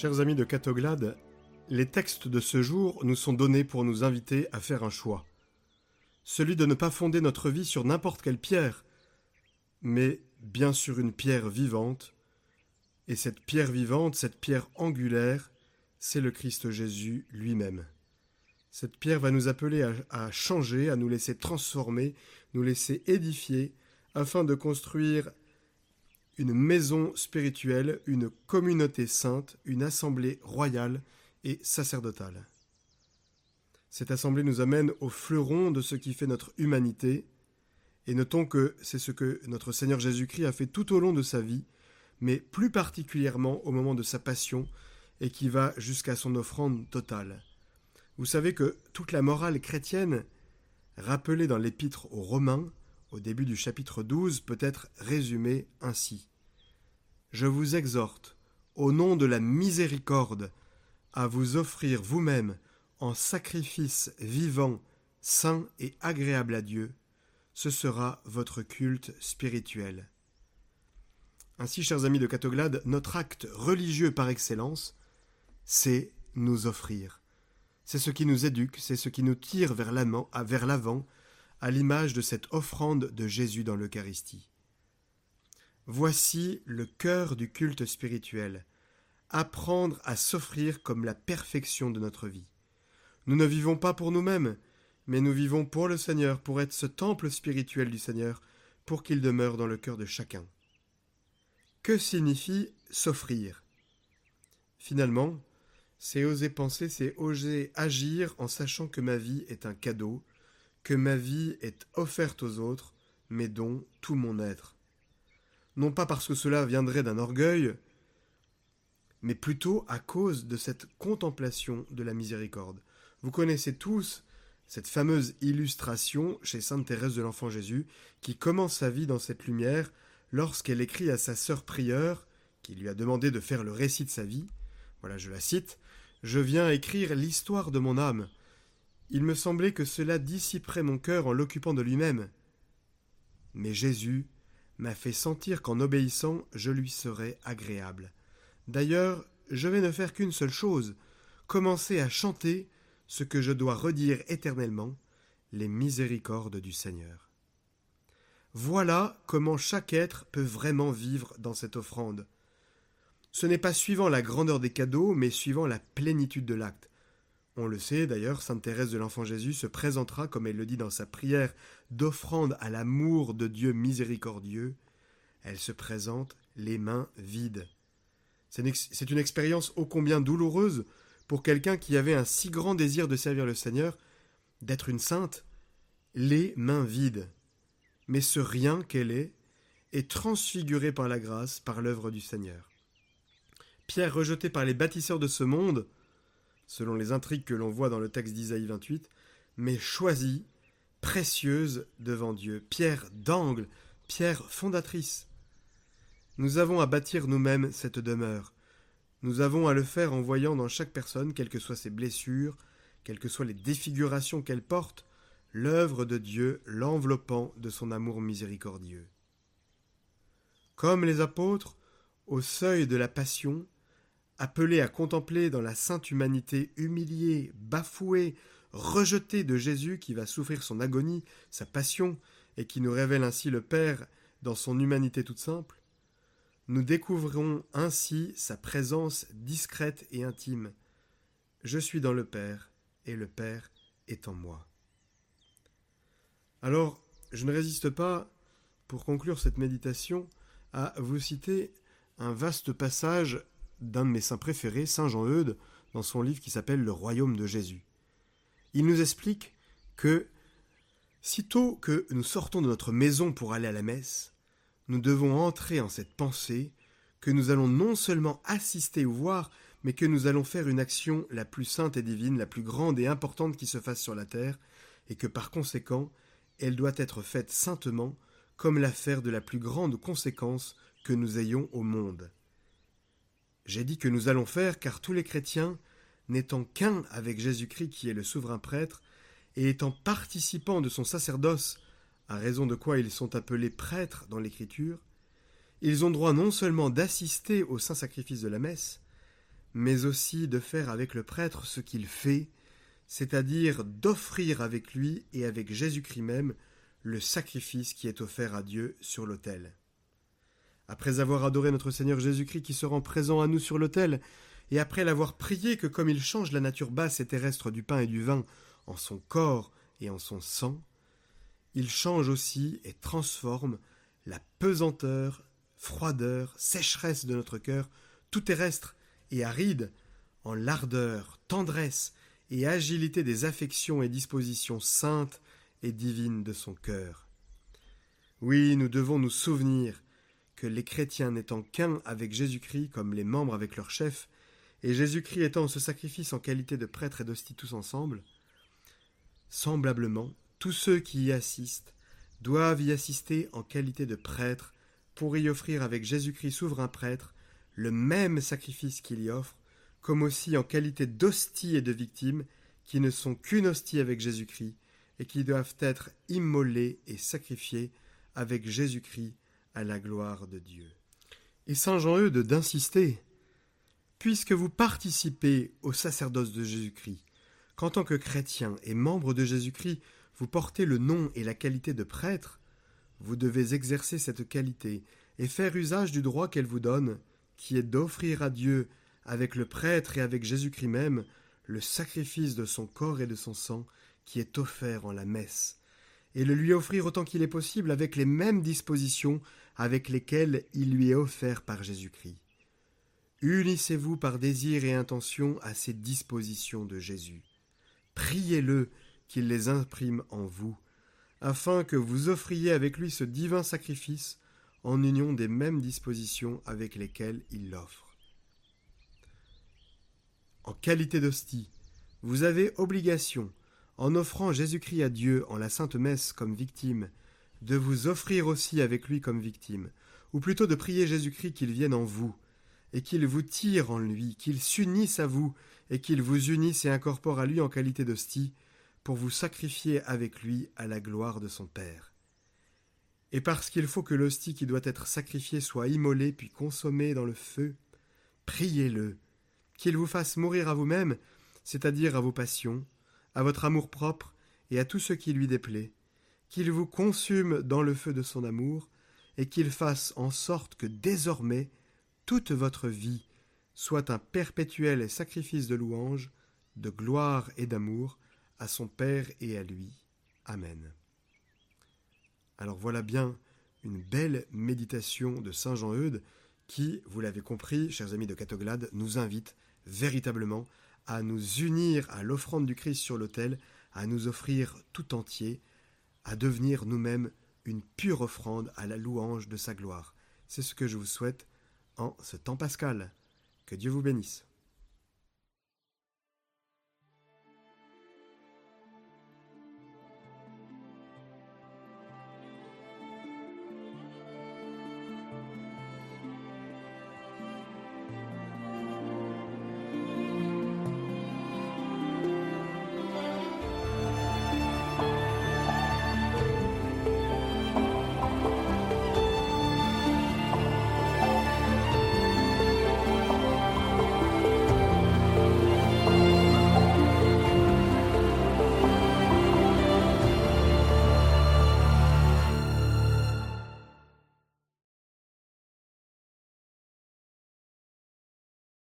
Chers amis de Catoglade, les textes de ce jour nous sont donnés pour nous inviter à faire un choix. Celui de ne pas fonder notre vie sur n'importe quelle pierre, mais bien sur une pierre vivante. Et cette pierre vivante, cette pierre angulaire, c'est le Christ Jésus lui-même. Cette pierre va nous appeler à, à, changer, à nous laisser transformer, nous laisser édifier, afin de construire une maison spirituelle, une communauté sainte, une assemblée royale et sacerdotale. Cette assemblée nous amène au fleuron de ce qui fait notre humanité, et notons que c'est ce que notre Seigneur Jésus-Christ a fait tout au long de sa vie, mais plus particulièrement au moment de sa passion, et qui va jusqu'à son offrande totale. Vous savez que toute la morale chrétienne, rappelée dans l'épître aux Romains, au début du chapitre 12 peut être résumé ainsi. Je vous exhorte, au nom de la miséricorde, à vous offrir vous-même en sacrifice vivant, saint et agréable à Dieu. Ce sera votre culte spirituel. Ainsi, chers amis de Catoglade, notre acte religieux par excellence, c'est nous offrir. C'est ce qui nous éduque, c'est ce qui nous tire vers l'avant, à l'image de cette offrande de Jésus dans l'Eucharistie. Voici le cœur du culte spirituel, apprendre à s'offrir comme la perfection de notre vie. Nous ne vivons pas pour nous-mêmes, mais nous vivons pour le Seigneur, pour être ce temple spirituel du Seigneur, pour qu'il demeure dans le cœur de chacun. Que signifie s'offrir? Finalement, c'est oser penser, c'est oser agir en sachant que ma vie est un cadeau, que ma vie est offerte aux autres, mais dont tout mon être. Non pas parce que cela viendrait d'un orgueil, mais plutôt à cause de cette contemplation de la miséricorde. Vous connaissez tous cette fameuse illustration chez Sainte Thérèse de l'Enfant Jésus, qui commence sa vie dans cette lumière lorsqu'elle écrit à sa sœur prieure, qui lui a demandé de faire le récit de sa vie. Voilà, je la cite. Je viens écrire l'histoire de mon âme. Il me semblait que cela dissiperait mon cœur en l'occupant de lui-même. Mais Jésus m'a fait sentir qu'en obéissant je lui serais agréable. D'ailleurs, je vais ne faire qu'une seule chose, commencer à chanter ce que je dois redire éternellement, les miséricordes du Seigneur. Voilà comment chaque être peut vraiment vivre dans cette offrande. Ce n'est pas suivant la grandeur des cadeaux, mais suivant la plénitude de l'acte. On le sait d'ailleurs, Sainte Thérèse de l'Enfant Jésus se présentera, comme elle le dit dans sa prière d'offrande à l'amour de Dieu miséricordieux, elle se présente les mains vides. C'est une expérience ô combien douloureuse pour quelqu'un qui avait un si grand désir de servir le Seigneur, d'être une sainte, les mains vides. Mais ce rien qu'elle est est transfiguré par la grâce, par l'œuvre du Seigneur. Pierre rejeté par les bâtisseurs de ce monde, selon les intrigues que l'on voit dans le texte d'Isaïe 28, mais choisie, précieuse devant Dieu, pierre d'angle, pierre fondatrice. Nous avons à bâtir nous-mêmes cette demeure. Nous avons à le faire en voyant dans chaque personne, quelles que soient ses blessures, quelles que soient les défigurations qu'elle porte, l'œuvre de Dieu l'enveloppant de son amour miséricordieux. Comme les apôtres, au seuil de la passion, appelés à contempler dans la sainte humanité humiliée, bafouée, rejetée de Jésus qui va souffrir son agonie, sa passion, et qui nous révèle ainsi le Père dans son humanité toute simple, nous découvrons ainsi sa présence discrète et intime. Je suis dans le Père, et le Père est en moi. Alors, je ne résiste pas, pour conclure cette méditation, à vous citer un vaste passage d'un de mes saints préférés, Saint Jean-Eudes, dans son livre qui s'appelle Le Royaume de Jésus. Il nous explique que, sitôt que nous sortons de notre maison pour aller à la messe, nous devons entrer en cette pensée que nous allons non seulement assister ou voir, mais que nous allons faire une action la plus sainte et divine, la plus grande et importante qui se fasse sur la terre, et que par conséquent, elle doit être faite saintement, comme l'affaire de la plus grande conséquence que nous ayons au monde. J'ai dit que nous allons faire car tous les chrétiens, n'étant qu'un avec Jésus-Christ qui est le souverain prêtre, et étant participants de son sacerdoce, à raison de quoi ils sont appelés prêtres dans l'Écriture, ils ont droit non seulement d'assister au saint sacrifice de la messe, mais aussi de faire avec le prêtre ce qu'il fait, c'est-à-dire d'offrir avec lui et avec Jésus-Christ même le sacrifice qui est offert à Dieu sur l'autel. Après avoir adoré notre Seigneur Jésus-Christ qui se rend présent à nous sur l'autel, et après l'avoir prié que comme il change la nature basse et terrestre du pain et du vin en son corps et en son sang, il change aussi et transforme la pesanteur, froideur, sécheresse de notre cœur, tout terrestre et aride, en l'ardeur, tendresse et agilité des affections et dispositions saintes et divines de son cœur. Oui, nous devons nous souvenir que les chrétiens n'étant qu'un avec Jésus-Christ comme les membres avec leur chef, et Jésus-Christ étant ce sacrifice en qualité de prêtre et d'hostie tous ensemble, semblablement, tous ceux qui y assistent doivent y assister en qualité de prêtre pour y offrir avec Jésus-Christ souverain prêtre le même sacrifice qu'il y offre, comme aussi en qualité d'hostie et de victime, qui ne sont qu'une hostie avec Jésus-Christ, et qui doivent être immolés et sacrifiés avec Jésus-Christ à la gloire de Dieu. Et Saint Jean-Eudes d'insister, puisque vous participez au sacerdoce de Jésus-Christ, qu'en tant que chrétien et membre de Jésus-Christ, vous portez le nom et la qualité de prêtre, vous devez exercer cette qualité et faire usage du droit qu'elle vous donne, qui est d'offrir à Dieu, avec le prêtre et avec Jésus-Christ même, le sacrifice de son corps et de son sang qui est offert en la messe, et le lui offrir autant qu'il est possible avec les mêmes dispositions avec lesquelles il lui est offert par Jésus-Christ. Unissez-vous par désir et intention à ces dispositions de Jésus. Priez-le qu'il les imprime en vous, afin que vous offriez avec lui ce divin sacrifice en union des mêmes dispositions avec lesquelles il l'offre. En qualité d'hostie, vous avez obligation, en offrant Jésus-Christ à Dieu en la Sainte Messe comme victime, de vous offrir aussi avec lui comme victime, ou plutôt de prier Jésus-Christ qu'il vienne en vous, et qu'il vous tire en lui, qu'il s'unisse à vous, et qu'il vous unisse et incorpore à lui en qualité d'hostie, pour vous sacrifier avec lui à la gloire de son Père. Et parce qu'il faut que l'hostie qui doit être sacrifiée soit immolée puis consommée dans le feu, priez-le, qu'il vous fasse mourir à vous-même, c'est-à-dire à vos passions, à votre amour-propre et à tout ce qui lui déplaît, qu'il vous consume dans le feu de son amour, et qu'il fasse en sorte que désormais toute votre vie soit un perpétuel sacrifice de louange, de gloire et d'amour à son Père et à lui. Amen. Alors voilà bien une belle méditation de Saint Jean-Eudes qui, vous l'avez compris, chers amis de Catoglade, nous invite véritablement à nous unir à l'offrande du Christ sur l'autel, à nous offrir tout entier, à devenir nous-mêmes une pure offrande à la louange de sa gloire. C'est ce que je vous souhaite en ce temps pascal. Que Dieu vous bénisse.